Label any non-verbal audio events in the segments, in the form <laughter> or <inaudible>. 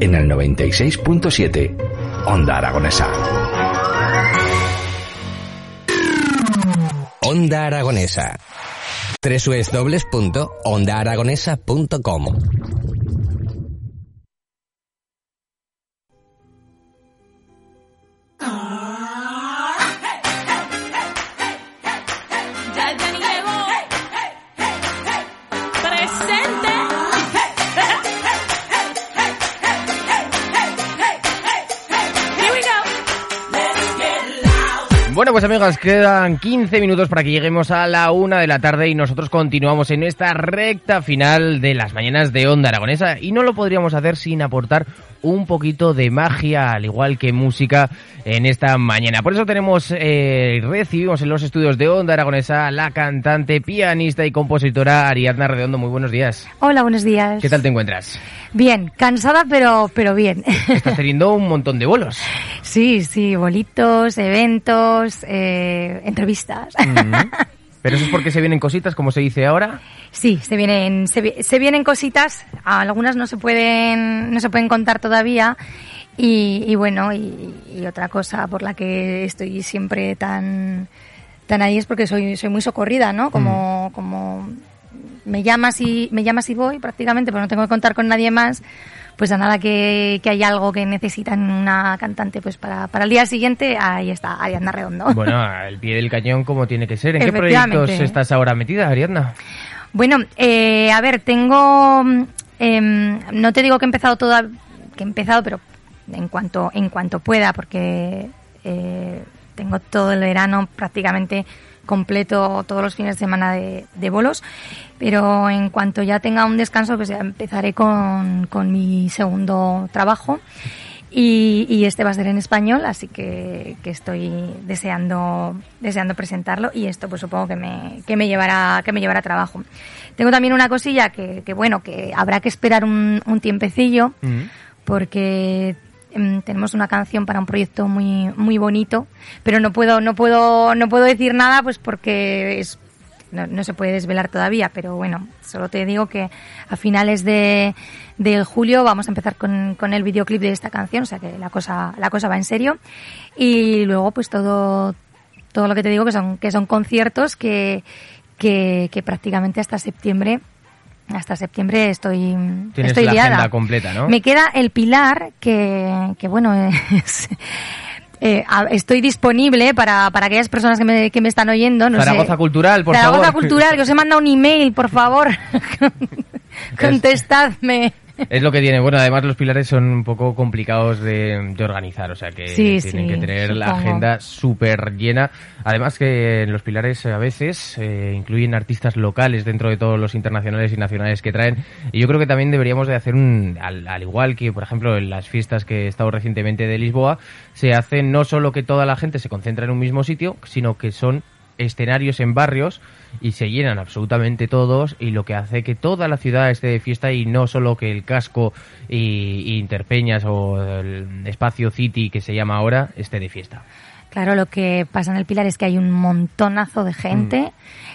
En el 96.7, Onda Aragonesa. Onda Aragonesa. www.ondaaragonesa.com Bueno, pues amigos, quedan 15 minutos para que lleguemos a la una de la tarde y nosotros continuamos en esta recta final de las mañanas de Onda Aragonesa y no lo podríamos hacer sin aportar un poquito de magia, al igual que música, en esta mañana. Por eso tenemos, eh, recibimos en los estudios de Onda Aragonesa la cantante, pianista y compositora Ariadna Redondo. Muy buenos días. Hola, buenos días. ¿Qué tal te encuentras? Bien, cansada pero pero bien. Estás teniendo un montón de bolos. <laughs> sí, sí, bolitos, eventos, eh, entrevistas. Mm. <laughs> Pero eso es porque se vienen cositas, como se dice ahora. Sí, se vienen se, vi- se vienen cositas, algunas no se pueden no se pueden contar todavía y, y bueno, y, y otra cosa por la que estoy siempre tan tan ahí es porque soy soy muy socorrida, ¿no? Como como me llamas y me llamas y voy prácticamente, pero no tengo que contar con nadie más. Pues a nada que, que hay algo que necesitan una cantante pues para, para el día siguiente, ahí está, Ariadna Redondo. <laughs> Bueno, al pie del cañón como tiene que ser. ¿En qué proyectos estás ahora metida, Ariadna? Bueno, eh, a ver, tengo, em, no te digo que he empezado toda, que he empezado, pero en cuanto en cuanto pueda, porque eh, tengo todo el verano prácticamente completo, todos los fines de semana de, de bolos, pero en cuanto ya tenga un descanso, pues ya empezaré con, con mi segundo trabajo. Y, y este va a ser en español, así que, que estoy deseando, deseando presentarlo y esto pues supongo que me, que me llevará, que me llevará trabajo. Tengo también una cosilla que, que bueno, que habrá que esperar un, un tiempecillo, porque tenemos una canción para un proyecto muy, muy bonito, pero no puedo, no puedo, no puedo decir nada pues porque es no, no se puede desvelar todavía, pero bueno, solo te digo que a finales de, de julio vamos a empezar con, con el videoclip de esta canción, o sea que la cosa, la cosa va en serio. Y luego pues todo, todo lo que te digo que son, que son conciertos que, que, que prácticamente hasta septiembre hasta septiembre estoy, Tienes estoy la liada. agenda completa, ¿no? Me queda el pilar que, que bueno, <laughs> es, eh, estoy disponible para, para aquellas personas que me, que me están oyendo. No Zaragoza sé. Cultural, por Zaragoza favor. Cultural, que os he mandado un email, por favor. <laughs> <laughs> Contestadme. Es lo que tiene. Bueno, además los pilares son un poco complicados de, de organizar, o sea que Sí, tienen sí, que tener la agenda súper llena. Además que los pilares a veces eh, incluyen artistas locales dentro de todos los internacionales y nacionales que traen. Y yo creo que también deberíamos de hacer un, al, al igual que por ejemplo en las fiestas que he estado recientemente de Lisboa, se hace no solo que toda la gente se concentra en un mismo sitio, sino que son escenarios en barrios y se llenan absolutamente todos y lo que hace que toda la ciudad esté de fiesta y no solo que el casco y, y Interpeñas o el espacio City que se llama ahora esté de fiesta. Claro, lo que pasa en el Pilar es que hay un montonazo de gente,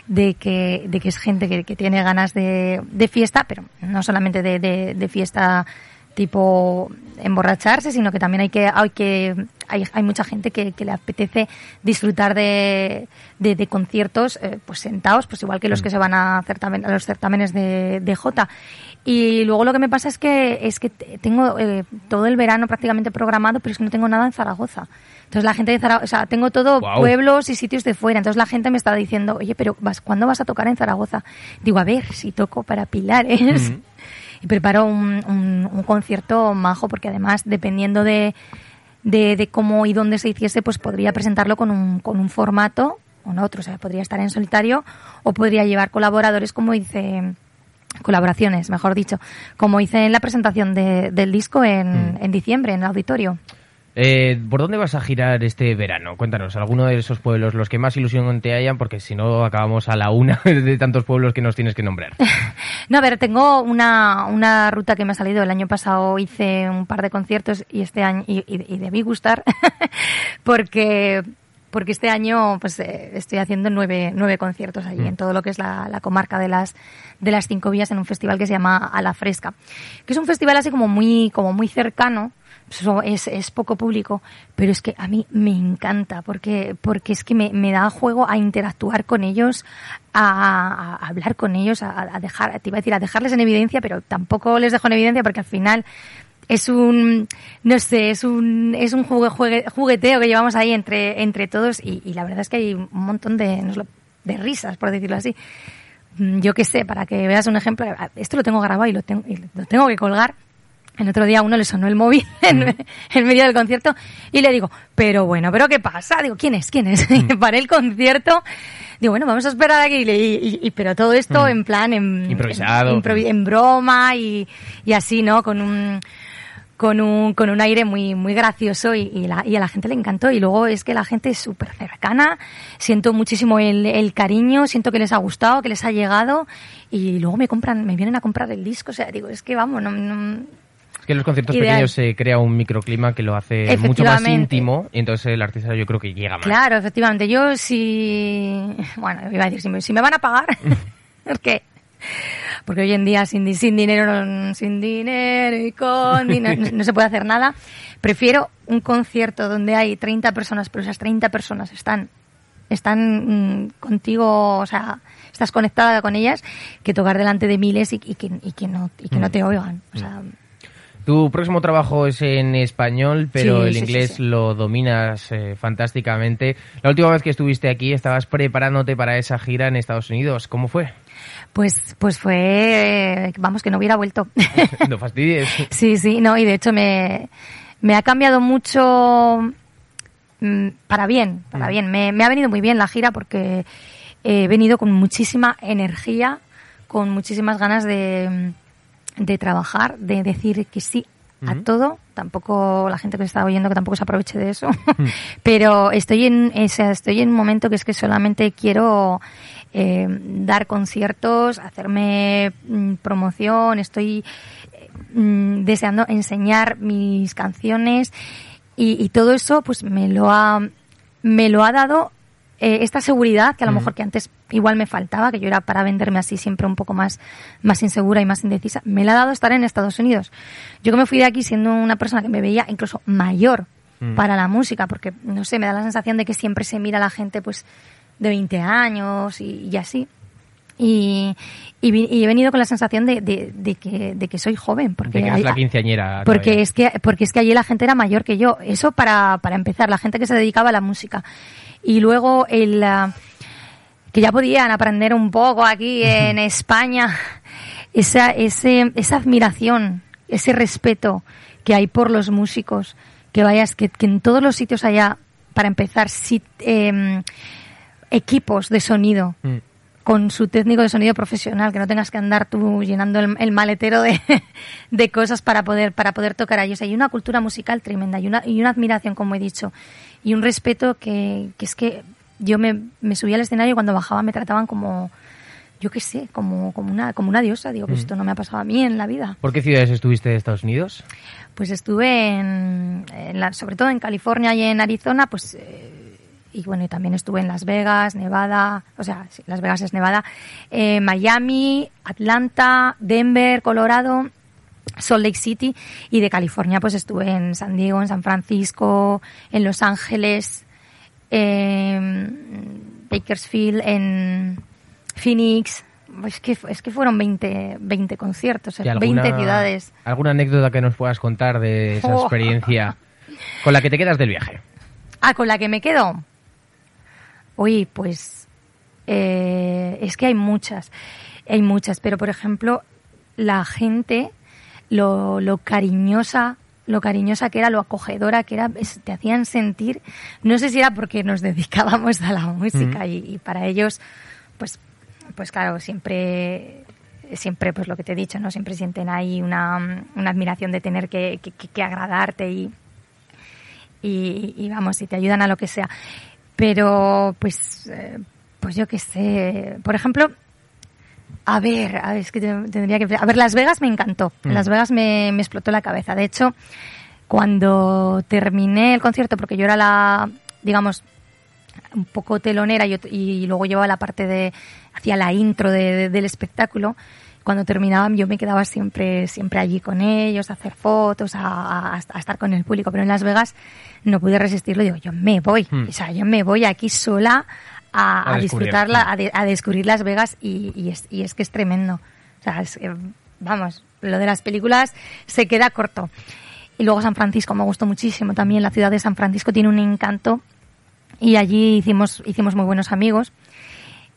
de, que, de que es gente que, que tiene ganas de, de fiesta, pero no solamente de, de- de fiesta tipo emborracharse, sino que también hay que, hay que hay, hay mucha gente que, que le apetece disfrutar de, de, de conciertos eh, pues sentados, pues igual que los que se van a, certamen- a los certámenes de, de Jota. Y luego lo que me pasa es que es que te- tengo eh, todo el verano prácticamente programado, pero es que no tengo nada en Zaragoza. Entonces la gente de Zaragoza, o sea, tengo todo pueblos y sitios de fuera. Entonces la gente me está diciendo, oye, pero vas, ¿cuándo vas a tocar en Zaragoza? Digo, a ver, si toco para Pilares. Y preparo un, un- un concierto majo, porque además, dependiendo de, de, de cómo y dónde se hiciese, pues podría presentarlo con un, con un formato o no otro. O sea, podría estar en solitario o podría llevar colaboradores, como hice colaboraciones, mejor dicho, como hice en la presentación de- del disco en, en diciembre en el auditorio. Eh, ¿Por dónde vas a girar este verano? Cuéntanos, alguno de esos pueblos, los que más ilusión te hayan, porque si no acabamos a la una <laughs> de tantos pueblos que nos tienes que nombrar. <laughs> No, a ver, tengo una, una ruta que me ha salido. El año pasado hice un par de conciertos y este año, y, y- y debí gustar, <laughs> porque, porque este año pues eh, estoy haciendo nueve, nueve conciertos allí, en todo lo que es la, la comarca de las, de las cinco vías, en un festival que se llama A la Fresca, que es un festival así como muy, como muy cercano, es, es poco público, pero es que a mí me encanta porque, porque es que me, me da juego a interactuar con ellos, a, a hablar con ellos, a, dejar, te iba a decir, a dejarles en evidencia, pero tampoco les dejo en evidencia porque al final es un, no sé, es un, es un jugue- jugue- jugueteo que llevamos ahí entre, entre todos y, y la verdad es que hay un montón de, de risas, por decirlo así. Mm, Yo qué sé, para que veas un ejemplo, esto lo tengo grabado y lo tengo, y lo tengo que colgar. El otro día a uno le sonó el móvil <laughs> en, en medio del concierto y le digo, pero bueno, ¿pero qué pasa? Digo, ¿quién es? ¿Quién es? <laughs> Y paré el concierto. Digo, bueno, vamos a esperar aquí. Y, y- y- pero todo esto en plan, en, Improvisado. en, broma y, y así, ¿no? Con un, con un, con un aire muy, muy gracioso y, la- y a la gente le encantó. Y luego es que la gente es súper cercana, siento muchísimo el, el cariño, siento que les ha gustado, que les ha llegado y luego me compran, me vienen a comprar el disco. O sea, digo, es que vamos, no, no- que en los conciertos Ideal. pequeños se crea un microclima que lo hace mucho más íntimo y entonces el artista yo creo que llega más. Claro, efectivamente. Yo si... Bueno, iba a decir, si me, si me van a pagar, <laughs> porque porque hoy en día sin, sin dinero sin dinero y con <laughs> dinero no, no se puede hacer nada. Prefiero un concierto donde hay 30 personas, pero esas 30 personas están están mm, contigo, o sea, estás conectada con ellas, que tocar delante de miles y, y que, y que no y que no te oigan. O sea, Tu próximo trabajo es en español, pero Sí, el sí, inglés sí. lo dominas eh, fantásticamente. La última vez que estuviste aquí estabas preparándote para esa gira en Estados Unidos. ¿Cómo fue? pues pues fue, eh, vamos, que no hubiera vuelto. <laughs> no fastidies. Sí, sí, no, y de hecho me, me ha cambiado mucho mm, para bien, para bien. Me, me ha venido muy bien la gira porque he venido con muchísima energía, con muchísimas ganas de, de trabajar, de decir que sí a todo. Tampoco la gente que está oyendo que tampoco se aproveche de eso. <laughs> Pero estoy en, o sea, estoy en un momento que es que solamente quiero eh, dar conciertos, hacerme mm, promoción, estoy eh, mm, deseando enseñar mis canciones y, y todo eso pues me lo ha me lo ha dado eh, esta seguridad que a lo mejor que antes igual me faltaba, que yo era para venderme así siempre un poco más, más insegura y más indecisa, me la ha dado estar en Estados Unidos. Yo que me fui de aquí siendo una persona que me veía incluso mayor para la música, porque no sé, me da la sensación de que siempre se mira a la gente pues de 20 años y, y así. Y, y, he venido con la sensación de, de, de que, de que soy joven, porque De que la quinceañera. porque todavía. es que porque es que allí la gente era mayor que yo eso para, para empezar la gente que se dedicaba a la música y luego el ah, que ya podían aprender un poco aquí en España esa ese, esa admiración ese respeto que hay por los músicos que vayas que, que en todos los sitios haya para empezar em, equipos de sonido Mm. Con su técnico de sonido profesional, que no tengas que andar tú llenando el, el maletero de, <laughs> de cosas para poder, para poder tocar allí. O sea, hay una cultura musical tremenda y una, y una admiración, como he dicho, y un respeto que, que es que yo me, me subía al escenario y cuando bajaba me trataban como, yo qué sé, como, como, una, como una diosa. Digo, pues esto no me ha pasado a mí en la vida. ¿Por qué ciudades estuviste de Estados Unidos? Pues estuve en, en la- sobre todo en California y en Arizona, pues eh, y bueno, y también estuve en Las Vegas, Nevada, o sea, sí, Las Vegas es Nevada, eh, Miami, Atlanta, Denver, Colorado Salt Lake City y de California pues estuve en San Diego, en San Francisco, en Los Ángeles, en Bakersfield, en Phoenix. Es que, es que fueron 20, 20 conciertos, ¿Y 20 ciudades. ¿Alguna anécdota que nos puedas contar de esa Oh. experiencia con la que te quedas del viaje? Ah, con la que me quedo. Oye, pues eh, es que hay muchas, hay muchas, pero por ejemplo, la gente, lo, lo cariñosa, lo cariñosa que era, lo acogedora que era, te hacían sentir, no sé si era porque nos <laughs> dedicábamos a la música y, y para ellos, pues, pues claro, siempre siempre pues lo que te he dicho, ¿no? Siempre sienten ahí una, una admiración de tener que, que- que- que agradarte y, y, y vamos, y te ayudan a lo que sea. Pero, pues, eh, pues yo qué sé. Por ejemplo, a ver, a ver, es que te- tendría que... A ver, Las Vegas me encantó. Mm. Las Vegas me, me explotó la cabeza. De hecho, cuando terminé el concierto, porque yo era la, digamos, un poco telonera y, ot- y luego llevaba la parte de, hacía la intro de- de- del espectáculo. Cuando terminaban yo me quedaba siempre, siempre allí con ellos, a hacer fotos, a, a- a estar con el público. Pero en Las Vegas no pude resistirlo. Digo, yo me voy. Hmm. O sea, yo me voy aquí sola a, A disfrutarla, a, de- a descubrir Las Vegas y, y es, y es que es tremendo. O sea, es que, vamos, lo de las películas se queda corto. Y luego San Francisco me gustó muchísimo también. La ciudad de San Francisco tiene un encanto y allí hicimos, hicimos muy buenos amigos.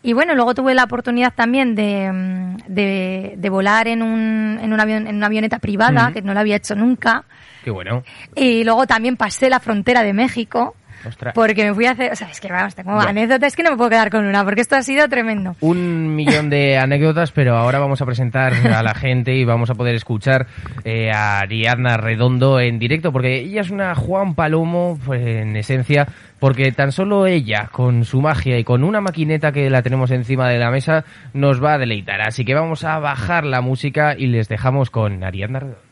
Y bueno, luego tuve la oportunidad también de, mm, de, de volar en, un, en, un avión, en una avioneta privada, que no lo había hecho nunca. Qué bueno. Y luego también pasé la frontera de México. Ostras. Porque me fui a hacer, o sea, es que vamos, tengo anécdotas que no me puedo quedar con una, porque esto ha sido tremendo. Un millón de anécdotas, pero ahora vamos a presentar a la gente y vamos a poder escuchar eh, a Ariadna Redondo en directo, porque ella es una Juan Palomo, pues, en esencia, porque tan solo ella, con su magia y con una maquineta que la tenemos encima de la mesa, nos va a deleitar. Así que vamos a bajar la música y les dejamos con Ariadna Redondo.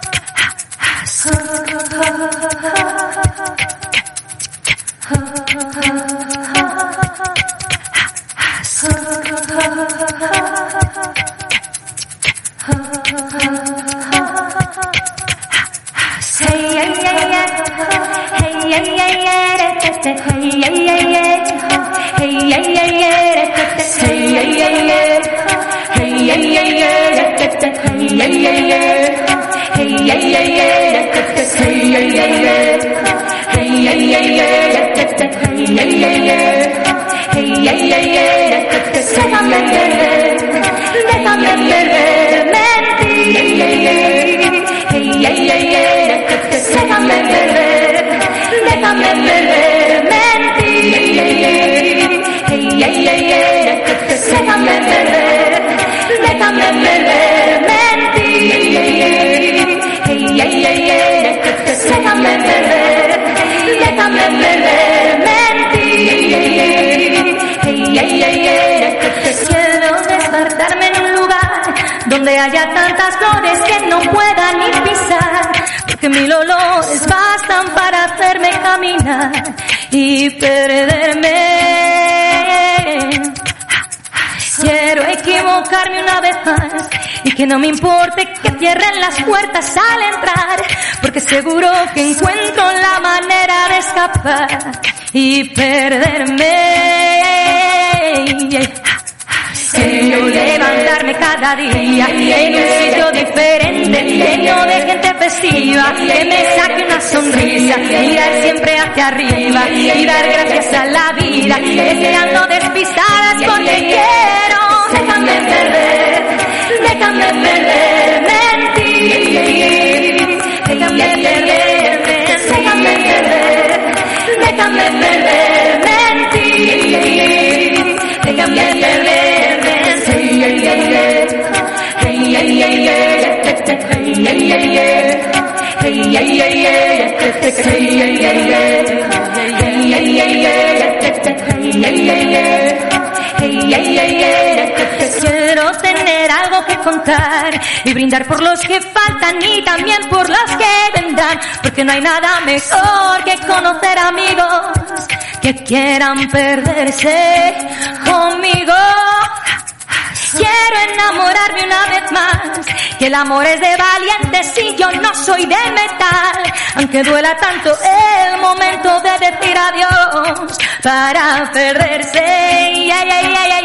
Quiero despertarme en un lugar donde haya tantas flores que no pueda ni pisar, porque mil olores bastan para hacerme caminar y perderme. Quiero equivocarme una vez más y que no me importe que cierren las puertas al entrar, porque seguro que encuentro la manera de escapar y perderme. Quiero levantarme cada día en un sitio diferente, lleno de gente festiva, que me saque una sonrisa, mirar siempre hacia arriba y dar gracias a la vida, deseando despistadas porque quiero. Déjame perder, déjame perder. Quiero tener algo que contar y brindar por los que faltan y también por los que vendrán, porque no hay nada mejor que conocer amigos que quieran perderse conmigo. Quiero enamorarme una vez más, que el amor es de valientes y yo no soy de metal, aunque duela tanto el momento de decir adiós para perderse. Yeah, yeah, yeah.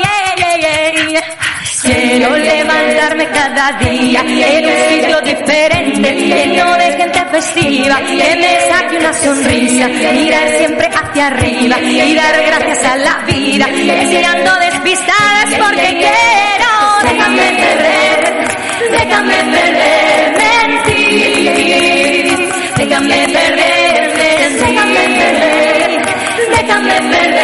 Quiero levantarme cada día en un sitio diferente, lleno de gente festiva, que me saque una sonrisa, mirar siempre hacia arriba y dar gracias a la vida, enseñando despistadas porque quiero, déjame perder, déjame perderme en ti, déjame perderme, déjame perder, déjame perderme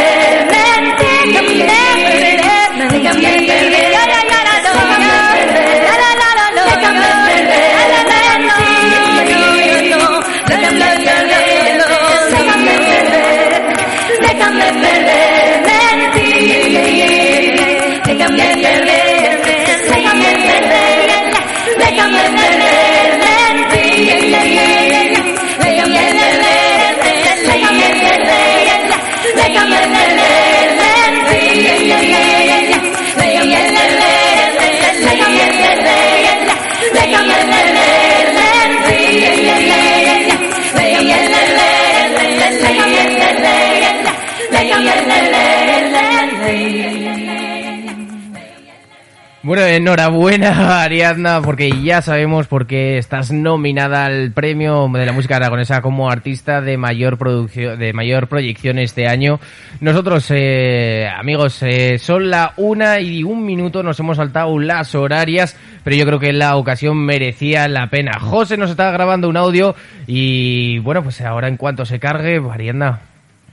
enhorabuena <laughs> Ariadna, porque ya sabemos por qué estás nominada al premio de la música aragonesa como artista de mayor producción, de mayor proyección este año. Nosotros, eh, amigos, eh, son la una y un minuto, nos hemos saltado las horarias, pero yo creo que la ocasión merecía la pena. José nos está grabando un audio y bueno, pues ahora en cuanto se cargue, Ariadna,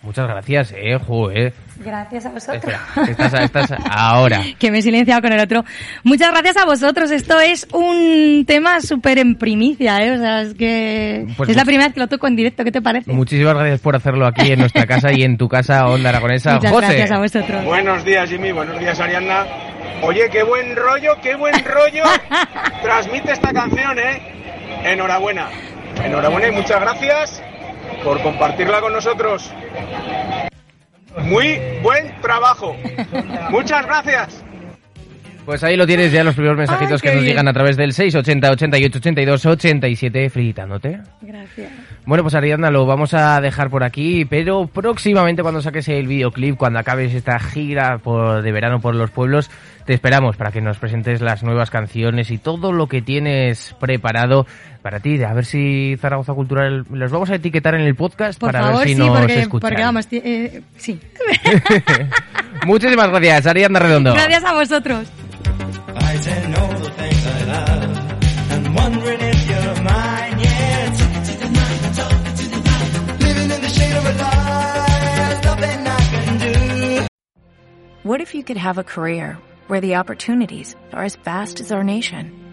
muchas gracias, eh, joder. Gracias a vosotros. Espera, estás, estás ahora. <laughs> que me he silenciado con el otro. Muchas gracias a vosotros. Esto es un tema súper en primicia, ¿eh? O sea, es que Pues es la primera vez que lo toco en directo. ¿Qué te parece? Muchísimas gracias por hacerlo aquí en nuestra casa y en tu casa, Onda Aragonesa. Muchas José. gracias a vosotros. Buenos días, Jimmy. Buenos días, Ariadna. Oye, qué buen rollo, qué buen rollo <laughs> transmite esta canción, ¿eh? Enhorabuena. Enhorabuena y muchas gracias por compartirla con nosotros. Muy buen trabajo. Muchas gracias. Pues ahí lo tienes ya los primeros mensajitos Ay, que nos bien. llegan a través del 680 88 82 87 felicitándote. Gracias. Bueno, pues Ariadna, lo vamos a dejar por aquí, pero próximamente cuando saques el videoclip, cuando acabes esta gira por, de verano por los pueblos, te esperamos para que nos presentes las nuevas canciones y todo lo que tienes preparado para ti. A ver si Zaragoza Cultural los vamos a etiquetar en el podcast Por para favor, ver si sí, nos porque, escuchan. porque vamos, eh, sí. <laughs> Muchísimas gracias, Ariadna Redondo. Gracias a vosotros. What if you could have a career where the opportunities are as vast as our nation,